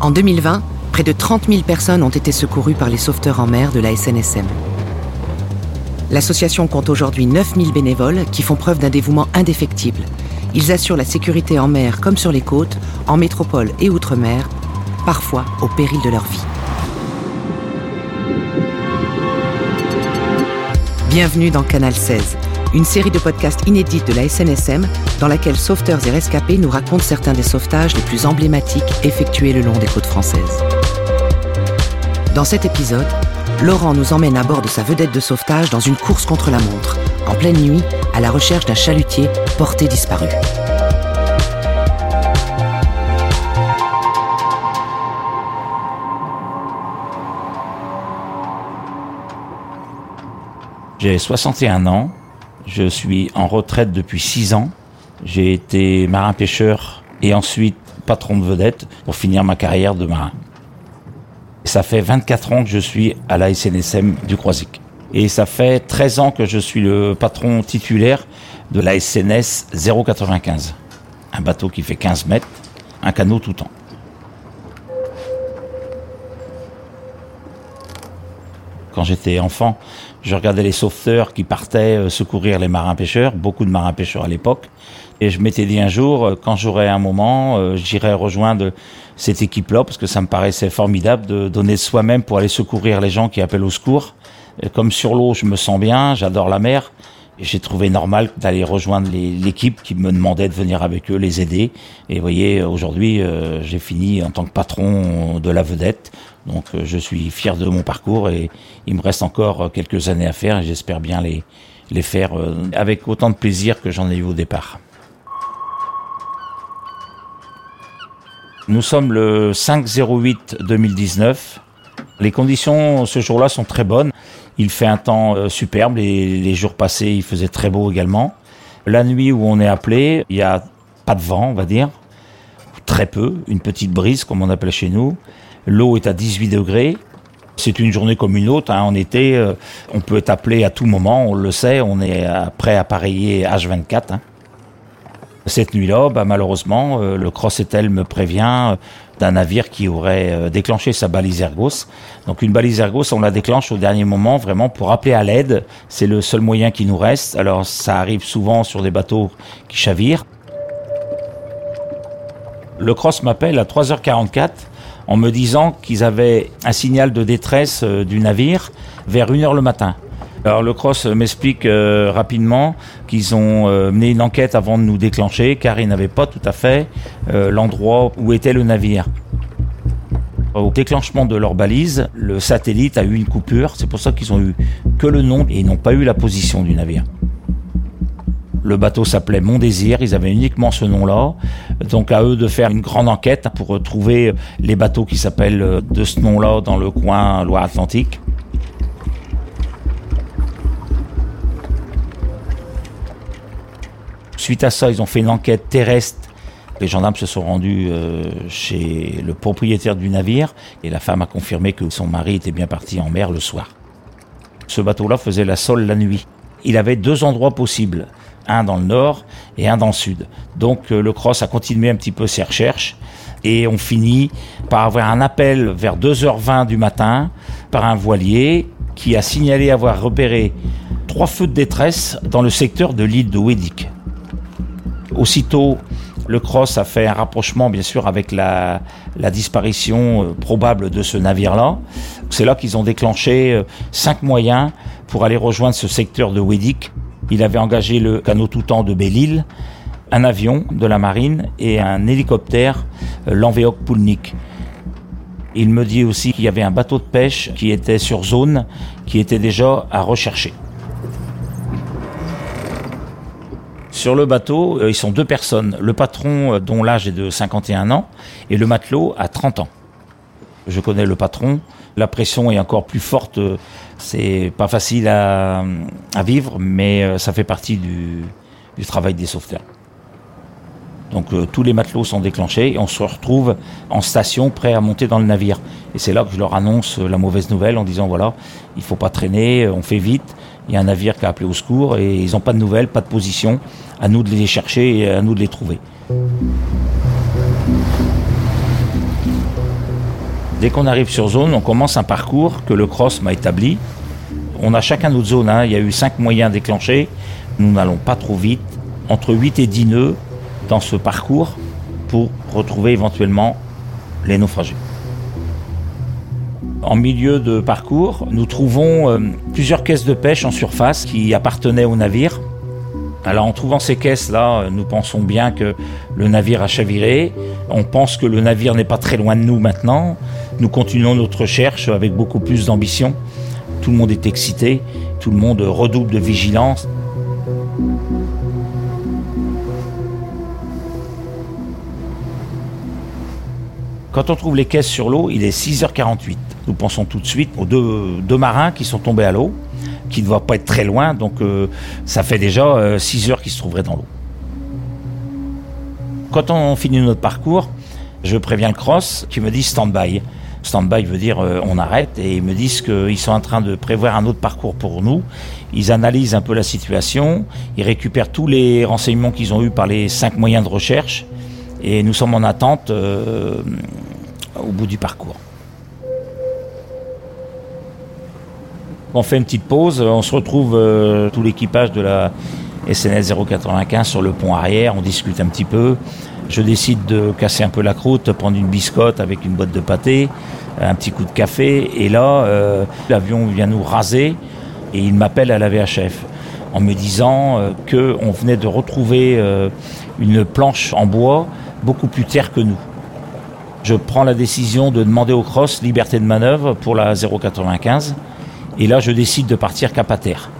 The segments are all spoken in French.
En 2020, près de 30 000 personnes ont été secourues par les sauveteurs en mer de la SNSM. L'association compte aujourd'hui 9 000 bénévoles qui font preuve d'un dévouement indéfectible. Ils assurent la sécurité en mer comme sur les côtes, en métropole et outre-mer, parfois au péril de leur vie. Bienvenue dans Canal 16, une série de podcasts inédits de la SNSM dans laquelle sauveteurs et rescapés nous racontent certains des sauvetages les plus emblématiques effectués le long des côtes françaises. Dans cet épisode, Laurent nous emmène à bord de sa vedette de sauvetage dans une course contre la montre, en pleine nuit, à la recherche d'un chalutier porté disparu. J'ai 61 ans, je suis en retraite depuis 6 ans. J'ai été marin-pêcheur et ensuite patron de vedette pour finir ma carrière de marin. Ça fait 24 ans que je suis à la SNSM du Croisic. Et ça fait 13 ans que je suis le patron titulaire de la SNS 095. Un bateau qui fait 15 mètres, un canot tout temps. Quand j'étais enfant, je regardais les sauveteurs qui partaient euh, secourir les marins-pêcheurs, beaucoup de marins-pêcheurs à l'époque. Et je m'étais dit un jour, euh, quand j'aurai un moment, euh, j'irai rejoindre cette équipe-là, parce que ça me paraissait formidable de donner de soi-même pour aller secourir les gens qui appellent au secours. comme sur l'eau, je me sens bien, j'adore la mer. J'ai trouvé normal d'aller rejoindre l'équipe qui me demandait de venir avec eux, les aider. Et vous voyez, aujourd'hui, j'ai fini en tant que patron de la vedette. Donc je suis fier de mon parcours et il me reste encore quelques années à faire et j'espère bien les, faire avec autant de plaisir que j'en ai eu au départ. Nous sommes le 5-08-2019. Les conditions ce jour-là sont très bonnes. Il fait un temps superbe. Les, les jours passés, il faisait très beau également. La nuit où on est appelé, il n'y a pas de vent, on va dire. Très peu. Une petite brise, comme on appelle chez nous. L'eau est à 18 degrés. C'est une journée comme une autre. Hein. En été, on peut être appelé à tout moment. On le sait. On est prêt à pareiller H24. Hein. Cette nuit-là, bah, malheureusement, le Crossetel me prévient d'un navire qui aurait déclenché sa balise Ergos. Donc une balise Ergos, on la déclenche au dernier moment vraiment pour appeler à l'aide. C'est le seul moyen qui nous reste. Alors ça arrive souvent sur des bateaux qui chavirent. Le Cross m'appelle à 3h44 en me disant qu'ils avaient un signal de détresse du navire vers 1h le matin. Alors le Cross m'explique euh, rapidement qu'ils ont euh, mené une enquête avant de nous déclencher car ils n'avaient pas tout à fait euh, l'endroit où était le navire. Au déclenchement de leur balise, le satellite a eu une coupure, c'est pour ça qu'ils ont eu que le nom et ils n'ont pas eu la position du navire. Le bateau s'appelait Mon Désir, ils avaient uniquement ce nom-là. Donc à eux de faire une grande enquête pour trouver les bateaux qui s'appellent de ce nom-là dans le coin Loire-Atlantique. Suite à ça, ils ont fait une enquête terrestre. Les gendarmes se sont rendus euh, chez le propriétaire du navire et la femme a confirmé que son mari était bien parti en mer le soir. Ce bateau-là faisait la sole la nuit. Il avait deux endroits possibles, un dans le nord et un dans le sud. Donc euh, le Cross a continué un petit peu ses recherches et on finit par avoir un appel vers 2h20 du matin par un voilier qui a signalé avoir repéré trois feux de détresse dans le secteur de l'île de Wedick. Aussitôt, le Cross a fait un rapprochement, bien sûr, avec la, disparition probable de ce navire-là. C'est là qu'ils ont déclenché cinq moyens pour aller rejoindre ce secteur de Wedick. Il avait engagé le canot tout-temps de Belle-Île, un avion de la marine et un hélicoptère, l'Enveok Poulnik. Il me dit aussi qu'il y avait un bateau de pêche qui était sur zone, qui était déjà à rechercher. Sur le bateau, ils sont deux personnes. Le patron, dont l'âge est de 51 ans, et le matelot à 30 ans. Je connais le patron. La pression est encore plus forte. C'est pas facile à, vivre, mais ça fait partie du, travail des sauveteurs. Donc euh, tous les matelots sont déclenchés et on se retrouve en station prêt à monter dans le navire. Et c'est là que je leur annonce la mauvaise nouvelle en disant voilà, il faut pas traîner, on fait vite. Il y a un navire qui a appelé au secours et ils n'ont pas de nouvelles, pas de position. À nous de les chercher et à nous de les trouver. Dès qu'on arrive sur zone, on commence un parcours que le cross m'a établi. On a chacun notre zone, hein. il y a eu cinq moyens déclenchés. Nous n'allons pas trop vite, entre 8 et 10 nœuds dans ce parcours pour retrouver éventuellement les naufragés. En milieu de parcours, nous trouvons euh, plusieurs caisses de pêche en surface qui appartenaient au navire. Alors en trouvant ces caisses-là, nous pensons bien que le navire a chaviré. On pense que le navire n'est pas très loin de nous maintenant. Nous continuons notre recherche avec beaucoup plus d'ambition. Tout le monde est excité, tout le monde redouble de vigilance. Quand on trouve les caisses sur l'eau, il est 6h48. Nous pensons tout de suite aux deux, marins qui sont tombés à l'eau, qui ne doivent pas être très loin, donc euh, ça fait déjà 6 euh, heures qu'ils se trouveraient dans l'eau. Quand on finit notre parcours, je préviens le cross qui me dit stand-by. Stand-by veut dire euh, on arrête et ils me disent qu'ils sont en train de prévoir un autre parcours pour nous. Ils analysent un peu la situation, ils récupèrent tous les renseignements qu'ils ont eus par les cinq moyens de recherche et nous sommes en attente au bout du parcours. On fait une petite pause, on se retrouve euh, tout l'équipage de la SNS 095 sur le pont arrière, on discute un petit peu. Je décide de casser un peu la croûte, prendre une biscotte avec une boîte de pâté, un petit coup de café, et là, euh, l'avion vient nous raser et il m'appelle à la VHF en me disant qu'on venait de retrouver une planche en bois beaucoup plus terre que nous. Je prends la décision de demander au cross liberté de manœuvre pour la 095 et là je décide de partir cap à terre.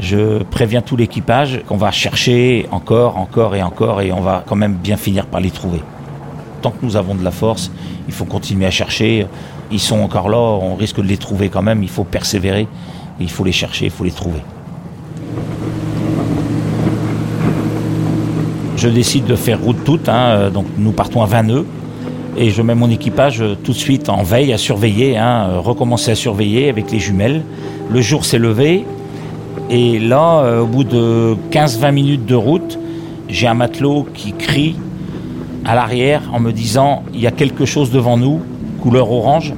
Je préviens tout l'équipage qu'on va chercher encore, encore et encore et on va quand même bien finir par les trouver. Tant que nous avons de la force, il faut continuer à chercher. Ils sont encore là, on risque de les trouver quand même, il faut persévérer, il faut les chercher, il faut les trouver. Je décide de faire route toute, hein, donc nous partons à 20 nœuds et je mets mon équipage euh, tout de suite en veille à surveiller, hein, euh, recommencer à surveiller avec les jumelles. Le jour s'est levé et là, au bout de 15-20 minutes de route, j'ai un matelot qui crie à l'arrière en me disant il y a quelque chose devant nous, couleur orange.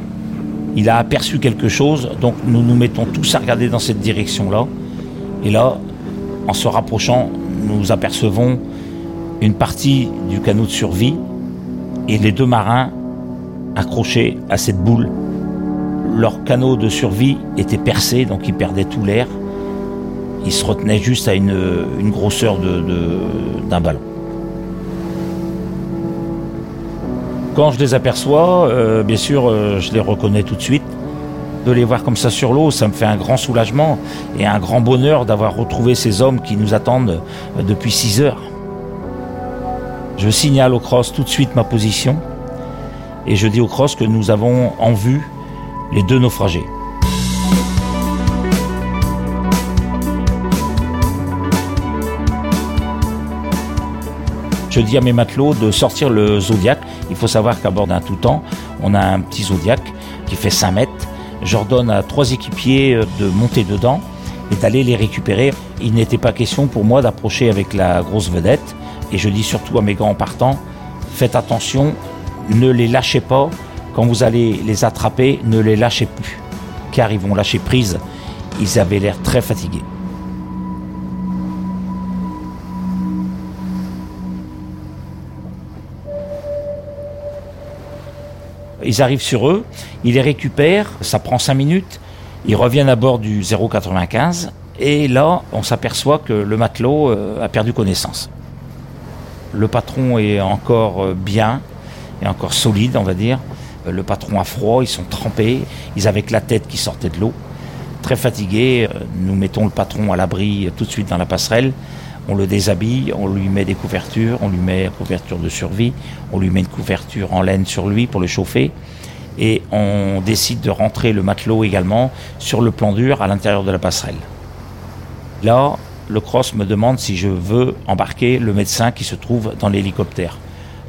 Il a aperçu quelque chose, donc nous nous mettons tous à regarder dans cette direction-là. Et là, en se rapprochant, nous apercevons une partie du canot de survie et les deux marins accrochés à cette boule. Leur canot de survie était percé, donc ils perdaient tout l'air. Ils se retenaient juste à une, grosseur d'un ballon. Quand je les aperçois, euh, bien sûr, euh, je les reconnais tout de suite. De les voir comme ça sur l'eau, ça me fait un grand soulagement et un grand bonheur d'avoir retrouvé ces hommes qui nous attendent euh, depuis six heures. Je signale au cross tout de suite ma position et je dis au cross que nous avons en vue les deux naufragés. Je dis à mes matelots de sortir le Zodiac. Il faut savoir qu'à bord d'un tout temps, on a un petit Zodiac qui fait 5 mètres. J'ordonne à trois équipiers de monter dedans et d'aller les récupérer. Il n'était pas question pour moi d'approcher avec la grosse vedette. Et je dis surtout à mes grands partants, faites attention, ne les lâchez pas. Quand vous allez les attraper, ne les lâchez plus, car ils vont lâcher prise. Ils avaient l'air très fatigués. Ils arrivent sur eux, ils les récupèrent, ça prend 5 minutes, ils reviennent à bord du 095 et là on s'aperçoit que le matelot euh, a perdu connaissance. Le patron est encore euh, bien, et encore solide, on va dire. Euh, le patron a froid, ils sont trempés, ils avaient la tête qui sortait de l'eau. Très fatigués, euh, nous mettons le patron à l'abri tout de suite dans la passerelle. On le déshabille, on lui met des couvertures, on lui met une couverture de survie, on lui met une couverture en laine sur lui pour le chauffer. Et on décide de rentrer le matelot également sur le plan dur à l'intérieur de la passerelle. Là, le cross me demande si je veux embarquer le médecin qui se trouve dans l'hélicoptère.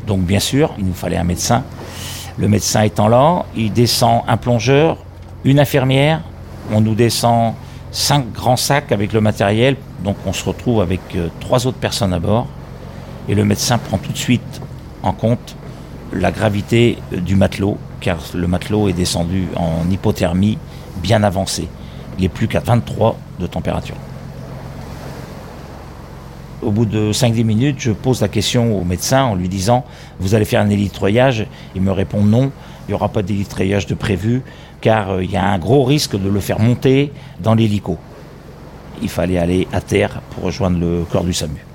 Donc bien sûr, il nous fallait un médecin. Le médecin étant là, il descend un plongeur, une infirmière, on nous descend cinq grands sacs avec le matériel, donc on se retrouve avec euh, trois autres personnes à bord, et le médecin prend tout de suite en compte la gravité euh, du matelot, car le matelot est descendu en hypothermie bien avancée. Il n'est plus qu'à 23 de température. Au bout de 5-10 minutes, je pose la question au médecin en lui disant Vous allez faire un élitroyage Il me répond non, il n'y aura pas d'élitroyage de prévu, car euh, il y a un gros risque de le faire monter dans l'hélico. Il fallait aller à terre pour rejoindre le corps du SAMU.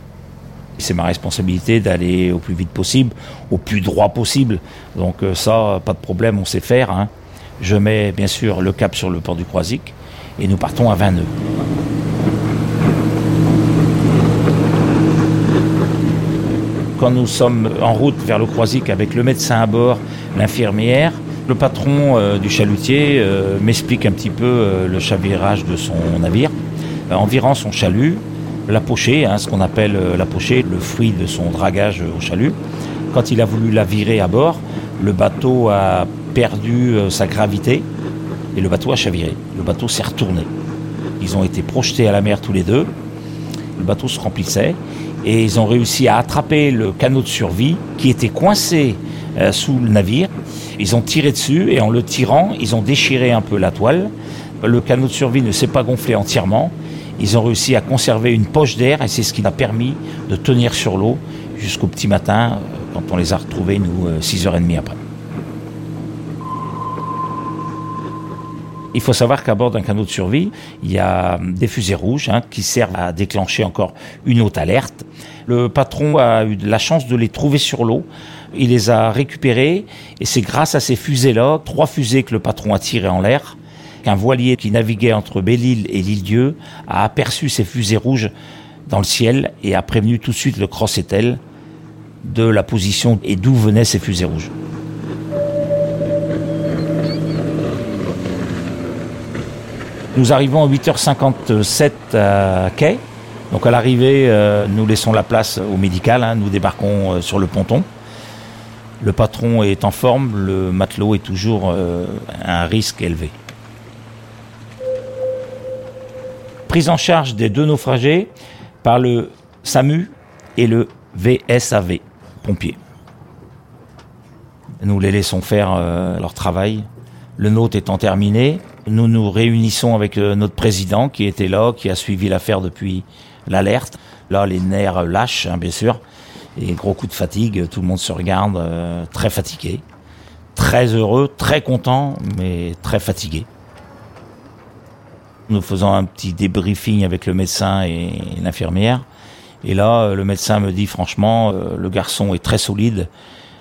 C'est ma responsabilité d'aller au plus vite possible, au plus droit possible. Donc euh, ça, pas de problème, on sait faire. Hein. Je mets bien sûr le cap sur le port du Croisic et nous partons à 20 nœuds. Quand nous sommes en route vers le Croisic avec le médecin à bord, l'infirmière, le patron euh, du chalutier euh, m'explique un petit peu euh, le chavirage de son navire. en virant son chalut, la pochée, hein, ce qu'on appelle la pochée, le fruit de son dragage au chalut, quand il a voulu la virer à bord, le bateau a perdu sa gravité et le bateau a chaviré. Le bateau s'est retourné. Ils ont été projetés à la mer tous les deux. Le bateau se remplissait et ils ont réussi à attraper le canot de survie qui était coincé euh, sous le navire. Ils ont tiré dessus et en le tirant, ils ont déchiré un peu la toile. Le canot de survie ne s'est pas gonflé entièrement. Ils ont réussi à conserver une poche d'air et c'est ce qui a permis de tenir sur l'eau jusqu'au petit matin euh, quand on les a retrouvés, nous, 6h30 euh, après. Il faut savoir qu'à bord d'un canot de survie, il y a des fusées rouges hein, qui servent à déclencher encore une haute alerte. Le patron a eu la chance de les trouver sur l'eau. Il les a récupérées et c'est grâce à ces fusées-là, trois fusées que le patron a tirées en l'air, qu'un voilier qui naviguait entre Belle-Île et l'île-Dieu a aperçu ces fusées rouges dans le ciel et a prévenu tout de suite le Cross-Etel de la position et d'où venaient ces fusées rouges. Nous arrivons à 8h57 à quai. Donc à l'arrivée, euh, nous laissons la place au médical, hein. nous débarquons euh, sur le ponton. Le patron est en forme, le matelot est toujours euh, à un risque élevé. Prise en charge des deux naufragés par le SAMU et le VSAV, pompiers. Nous les laissons faire leur travail. Le nôtre étant terminé, nous nous réunissons avec euh, notre président qui était là, qui a suivi l'affaire depuis l'alerte. Là, les nerfs lâchent, hein, bien sûr. Et gros coup de fatigue, tout le monde se regarde euh, très fatigué. Très heureux, très content, mais très fatigué. Nous faisons un petit débriefing avec le médecin et l'infirmière. Et là, le médecin me dit franchement, euh, le garçon est très solide,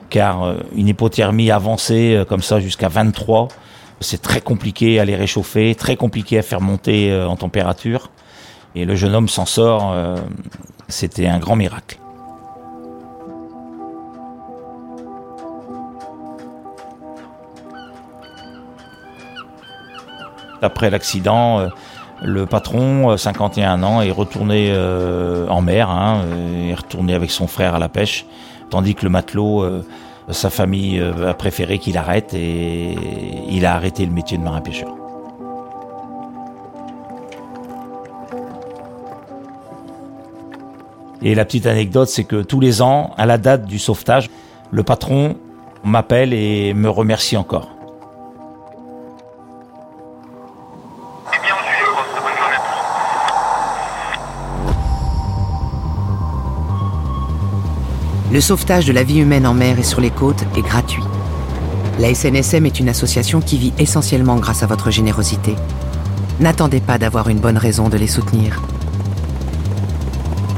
car une hypothermie avancée comme ça jusqu'à 23, c'est très compliqué à les réchauffer, très compliqué à faire monter euh, en température. Et le jeune homme s'en sort. Euh, c'était un grand miracle. Après l'accident, euh, le patron, 51 ans, est retourné en mer, hein, est retourné avec son frère à la pêche, tandis que le matelot sa famille euh, a préféré qu'il arrête et il a arrêté le métier de marin-pêcheur. Et la petite anecdote, c'est que tous les ans, à la date du sauvetage, le patron m'appelle et me remercie encore. Le sauvetage de la vie humaine en mer et sur les côtes est gratuit. La SNSM est une association qui vit essentiellement grâce à votre générosité. N'attendez pas d'avoir une bonne raison de les soutenir.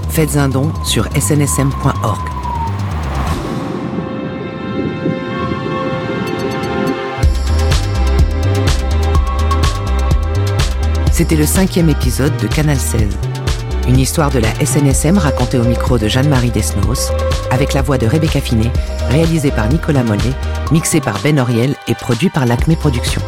Faites un don sur snsm.org. C'était le cinquième épisode de Canal 16. Une histoire de la SNSM racontée au micro de Jeanne-Marie Desnos, avec la voix de Rebecca Finet, réalisée par Nicolas Mollet, mixée par Ben Oriel et produit par l'Acme Productions.